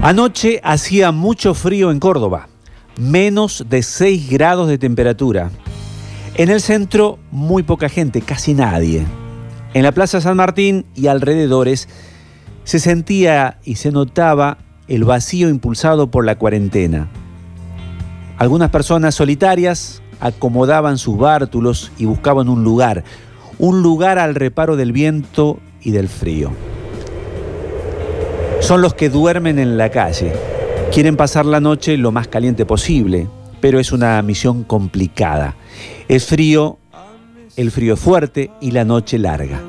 Anoche hacía mucho frío en Córdoba, menos de 6 grados de temperatura. En el centro muy poca gente, casi nadie. En la Plaza San Martín y alrededores se sentía y se notaba el vacío impulsado por la cuarentena. Algunas personas solitarias acomodaban sus bártulos y buscaban un lugar, un lugar al reparo del viento y del frío. Son los que duermen en la calle. Quieren pasar la noche lo más caliente posible, pero es una misión complicada. Es frío, el frío es fuerte y la noche larga.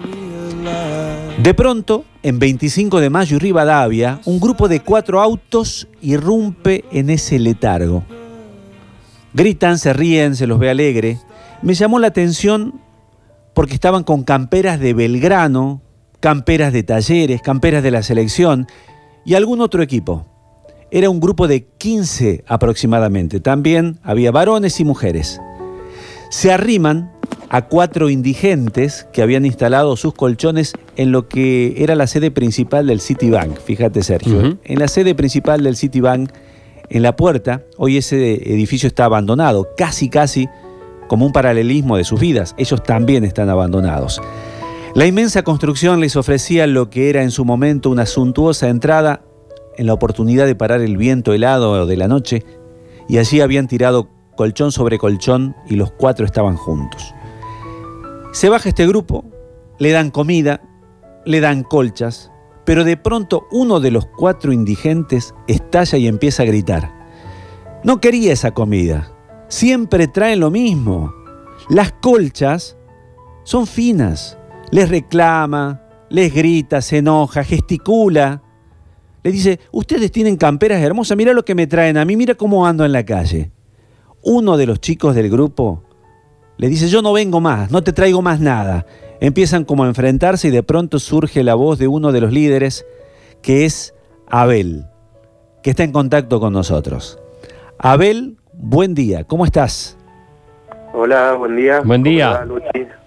De pronto, en 25 de mayo y Rivadavia, un grupo de cuatro autos irrumpe en ese letargo. Gritan, se ríen, se los ve alegre. Me llamó la atención porque estaban con camperas de Belgrano, camperas de talleres, camperas de la selección y algún otro equipo. Era un grupo de 15 aproximadamente. También había varones y mujeres. Se arriman a cuatro indigentes que habían instalado sus colchones en lo que era la sede principal del Citibank. Fíjate, Sergio. En la sede principal del Citibank, en la puerta, hoy ese edificio está abandonado, casi, casi como un paralelismo de sus vidas. Ellos también están abandonados. La inmensa construcción les ofrecía lo que era en su momento una suntuosa entrada en la oportunidad de parar el viento helado de la noche, y allí habían tirado colchón sobre colchón y los cuatro estaban juntos. Se baja este grupo, le dan comida, le dan colchas, pero de pronto uno de los cuatro indigentes estalla y empieza a gritar. No quería esa comida, siempre traen lo mismo. Las colchas son finas, les reclama, les grita, se enoja, gesticula. Le dice, ustedes tienen camperas hermosas, mira lo que me traen a mí, mira cómo ando en la calle. Uno de los chicos del grupo le dice, yo no vengo más, no te traigo más nada. Empiezan como a enfrentarse y de pronto surge la voz de uno de los líderes, que es Abel, que está en contacto con nosotros. Abel, buen día, ¿cómo estás? Hola, buen día. Buen día.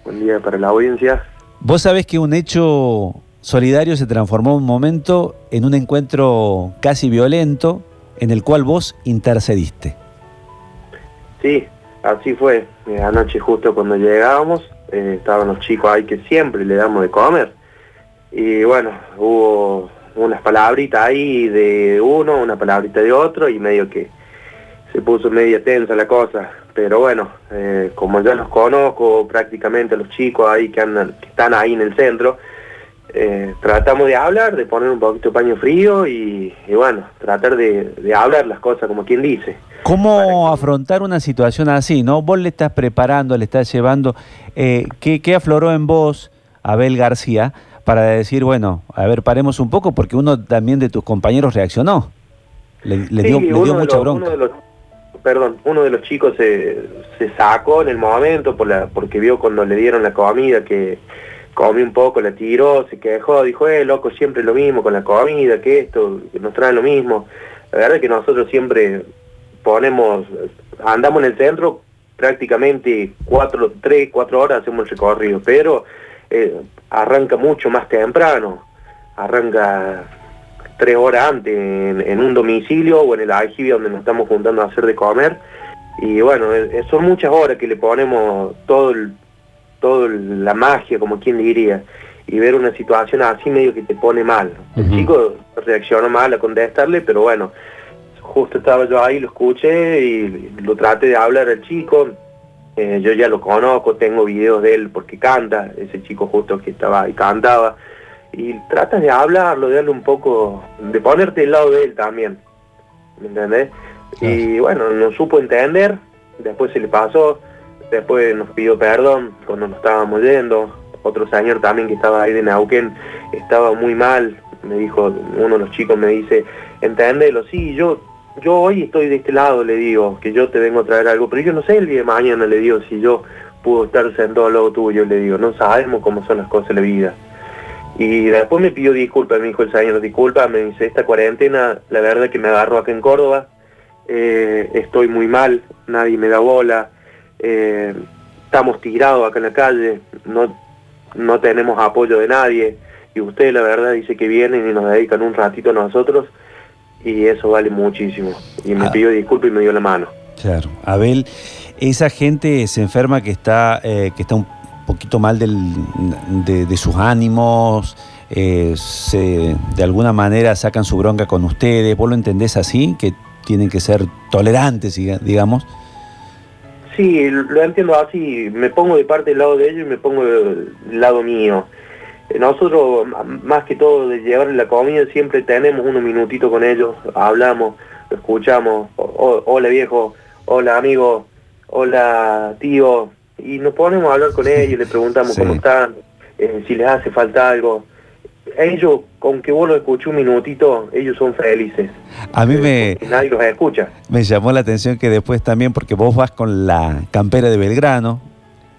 Buen día para la audiencia. Vos sabés que un hecho solidario se transformó un momento en un encuentro casi violento en el cual vos intercediste. Sí, así fue. Eh, anoche justo cuando llegábamos, eh, estaban los chicos ahí que siempre le damos de comer. Y bueno, hubo unas palabritas ahí de uno, una palabrita de otro y medio que se puso media tensa la cosa pero bueno, eh, como ya los conozco prácticamente los chicos ahí que, andan, que están ahí en el centro, eh, tratamos de hablar, de poner un poquito de paño frío y, bueno, tratar de, hablar las cosas como quien dice. ¿Cómo afrontar una situación así? ¿no? Vos le estás preparando, le estás llevando. Eh, ¿qué, afloró en vos, Abel García, para decir, bueno, a ver, paremos un poco porque uno también de tus compañeros reaccionó? Le, dio, mucha bronca perdón, uno de los chicos se, sacó en el momento por la, porque vio cuando le dieron la comida que comió un poco, la tiró, se quejó, dijo, eh, loco, siempre lo mismo con la comida, que esto, que nos traen lo mismo. La verdad es que nosotros siempre ponemos, andamos en el centro prácticamente cuatro, tres, cuatro horas hacemos el recorrido, pero eh, arranca mucho más temprano, arranca tres horas antes en, un domicilio o en el aljibe donde nos estamos juntando a hacer de comer. Y bueno, son muchas horas que le ponemos todo el, todo la magia, como quien diría. Y ver una situación así medio que te pone mal. El chico reaccionó mal a contestarle, pero bueno, justo estaba yo ahí, lo escuché y lo traté de hablar al chico. Eh, yo ya lo conozco, tengo videos de él porque canta, ese chico justo que estaba ahí cantaba y tratas de hablarlo, de darle un poco, de ponerte del lado de él también, ¿me entendés? Y bueno, no supo entender, después se le pasó, después nos pidió perdón cuando nos estábamos yendo, otro señor también que estaba ahí de Neuquén estaba muy mal, me dijo, uno de los chicos me dice, entendelo, sí, yo yo hoy estoy de este lado, le digo, que yo te vengo a traer algo, pero yo no sé el día de mañana, le digo, si yo puedo estar sentado al lado tuyo, le digo, no sabemos cómo son las cosas de la vida. Y después me pidió disculpas, me dijo el señor, disculpa, me dice, esta cuarentena, la verdad que me agarró acá en Córdoba, eh, estoy muy mal, nadie me da bola, eh, estamos tirados acá en la calle, no, no tenemos apoyo de nadie, y usted la verdad dice que vienen y nos dedican un ratito a nosotros, y eso vale muchísimo. Y me Ah. pidió disculpas y me dio la mano. Claro. Abel, esa gente se enferma que está, eh, que está un poquito mal del- de, de sus ánimos, eh, de alguna manera sacan su bronca con ustedes. ¿Vos lo entendés así? Que tienen que ser tolerantes, diga- digamos. Sí, lo entiendo así, me pongo de parte del lado de ellos y me pongo del lado mío. Eh, Nosotros, más que todo de llevarle la comida, siempre tenemos unos minutitos con ellos, hablamos, escuchamos, hola viejo, hola amigo, hola tío, y nos ponemos a hablar con ellos, le preguntamos Sí. cómo están, eh, si les hace falta algo. Ellos, con que vos lo escuches un minutito, ellos son felices. A mí me, nadie los escucha. me llamó la atención que después también, porque vos vas con la campera de Belgrano,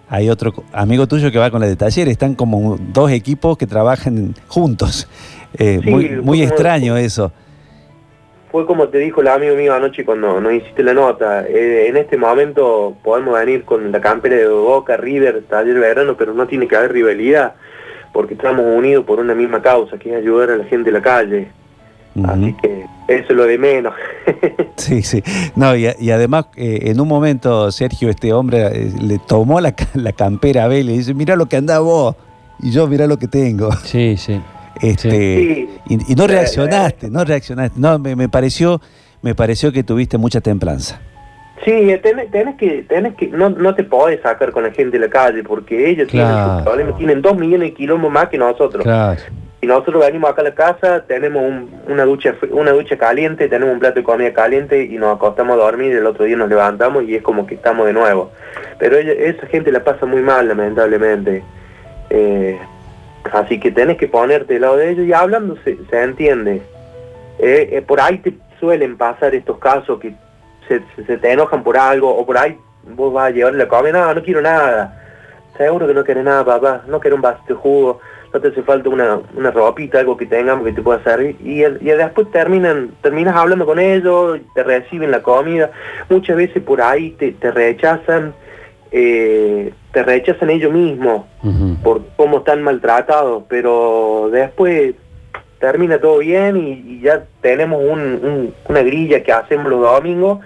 hay otro amigo tuyo que va con la de Talleres, están como dos equipos que trabajan juntos. Eh, Sí, muy, muy extraño eso. Fue como te dijo el amigo mío anoche cuando nos hiciste la nota. eh, en este momento podemos venir con la campera de Boca, River, Taller Verano, pero no tiene que haber rivalidad, porque estamos unidos por una misma causa, que es ayudar a la gente de la calle. Así que eso es lo de menos. Sí, sí. No, y, y además, eh, en un momento, Sergio, este hombre, eh, le tomó la, la campera a Abel y dice, mira lo que anda vos, y yo mira lo que tengo. Sí, sí. Este, Sí. y, y no Eh, reaccionaste, no reaccionaste. No, me, me pareció, me pareció que tuviste mucha templanza. Sí, tenés, tenés que, tenés que, no, no te podés sacar con la gente de la calle, porque ellos tienen sus problemas, tienen dos millones de kilómetros más que nosotros. Claro. Y nosotros venimos acá a la casa, tenemos un- una ducha una ducha caliente, tenemos un plato de comida caliente y nos acostamos a dormir y el otro día nos levantamos y es como que estamos de nuevo. Pero ella- esa gente la pasa muy mal, lamentablemente. Eh, así que tenés que ponerte del lado de ellos y hablando se, se entiende. Eh, eh, por ahí te suelen pasar estos casos que se, se- te enojan por algo o por ahí vos vas a llevarle la comida, no, no quiero nada. Seguro que no querés nada, papá, no quiero un vasito de jugo, no te hace falta una, una ropita, algo que tengamos que te pueda servir. Y, y después terminan, terminas hablando con ellos, te reciben la comida. Muchas veces por ahí te, te rechazan, eh, te rechazan ellos mismos por cómo están maltratados, pero después termina todo bien y, y ya tenemos un- un- una grilla que hacemos los domingos.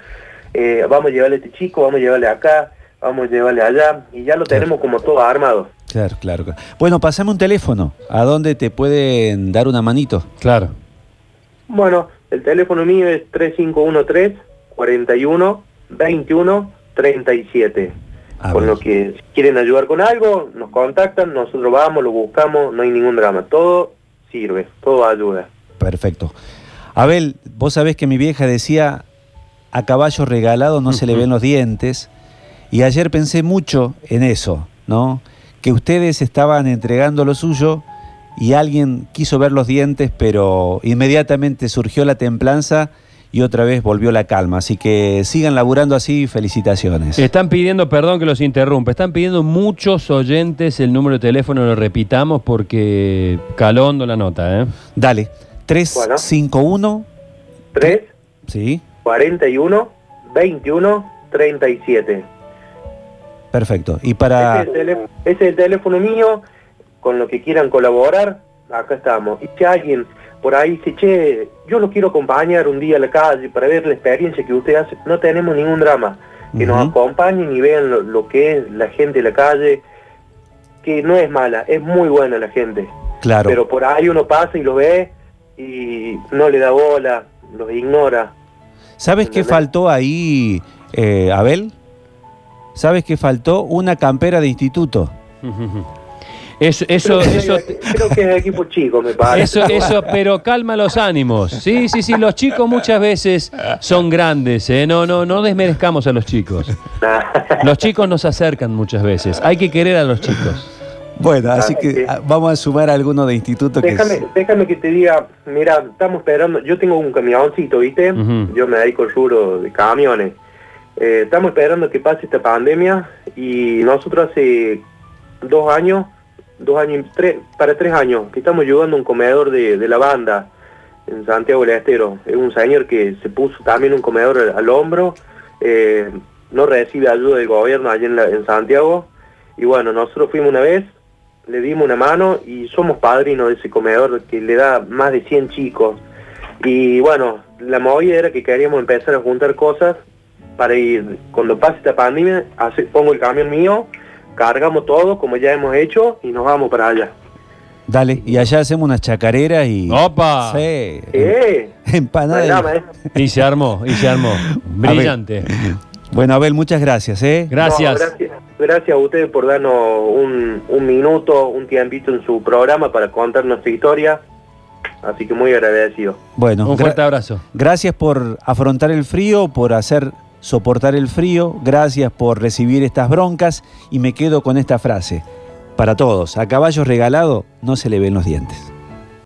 eh, vamos a llevarle a este chico, vamos a llevarle acá, vamos a llevarle allá, y ya lo tenemos como todo armado. Claro, claro. claro. Bueno, pasame un teléfono. ¿A dónde te pueden dar una manito? Claro. Bueno, el teléfono mío es 3513 41 21 37. A Con ver. lo que si quieren ayudar con algo, nos contactan, nosotros vamos, lo buscamos, no hay ningún drama. Todo sirve, todo ayuda. Perfecto. Abel, vos sabés que mi vieja decía, a caballo regalado no se le ven los dientes, y ayer pensé mucho en eso, ¿no? Que ustedes estaban entregando lo suyo y alguien quiso ver los dientes, pero inmediatamente surgió la templanza y otra vez volvió la calma. Así que sigan laburando así, felicitaciones. Están pidiendo, perdón que los interrumpa, están pidiendo muchos oyentes el número de teléfono, lo repitamos porque calondo la nota, ¿eh? Dale, 351, 3 sí, 41 21 37. perfecto. Y para... Ese, es el teléfono, ese es el teléfono mío, con lo que quieran colaborar, acá estamos. Y si alguien por ahí dice, che, yo lo quiero acompañar un día a la calle para ver la experiencia que usted hace, no tenemos ningún drama. Que nos acompañen y vean lo, lo que es la gente de la calle, que no es mala, es muy buena la gente. Claro. Pero por ahí uno pasa y lo ve y no le da bola, los ignora. ¿Sabes qué faltó ahí, eh, Abel? ¿Sabes qué faltó? Una campera de instituto. Eso, eso, eso, Creo que es equipo chico, me parece. eso, eso, pero calma los ánimos. Sí, sí, sí, los chicos muchas veces son grandes, ¿eh? No, no, no desmerezcamos a los chicos. Los chicos nos acercan muchas veces. Hay que querer a los chicos. Bueno, así que vamos a sumar alguno de instituto que Déjame, es- déjame que te diga, mira, estamos esperando, yo tengo un camioncito, ¿viste? Yo me dedico al rubro de camiones. Eh, estamos esperando que pase esta pandemia y nosotros hace dos años, dos años, tres, para tres años, que estamos ayudando a un comedor de, de la banda en Santiago del Estero. Es un señor que se puso también un comedor al, hombro, eh, no recibe ayuda del gobierno allí en, Santiago. Y bueno, nosotros fuimos una vez, le dimos una mano y somos padrinos de ese comedor que le da más de 100 chicos. Y bueno, la movida era que queríamos empezar a juntar cosas para ir, cuando pase esta pandemia, pongo el camión mío, cargamos todo como ya hemos hecho y nos vamos para allá. Dale, y allá hacemos unas chacareras y. ¡Opa! Sí. ¡Eh! Empanada. No hay drama, ¿eh? Y se armó, y se armó. Brillante. Bueno, Abel, muchas gracias, ¿eh? Gracias. No, gracias. Gracias a ustedes por darnos un, un minuto, un tiempito en su programa para contar nuestra historia. Así que muy agradecido. Bueno, Un fuerte abrazo. gracias por afrontar el frío, por hacer soportar el frío, gracias por recibir estas broncas y me quedo con esta frase. Para todos, a caballo regalado no se le ven los dientes.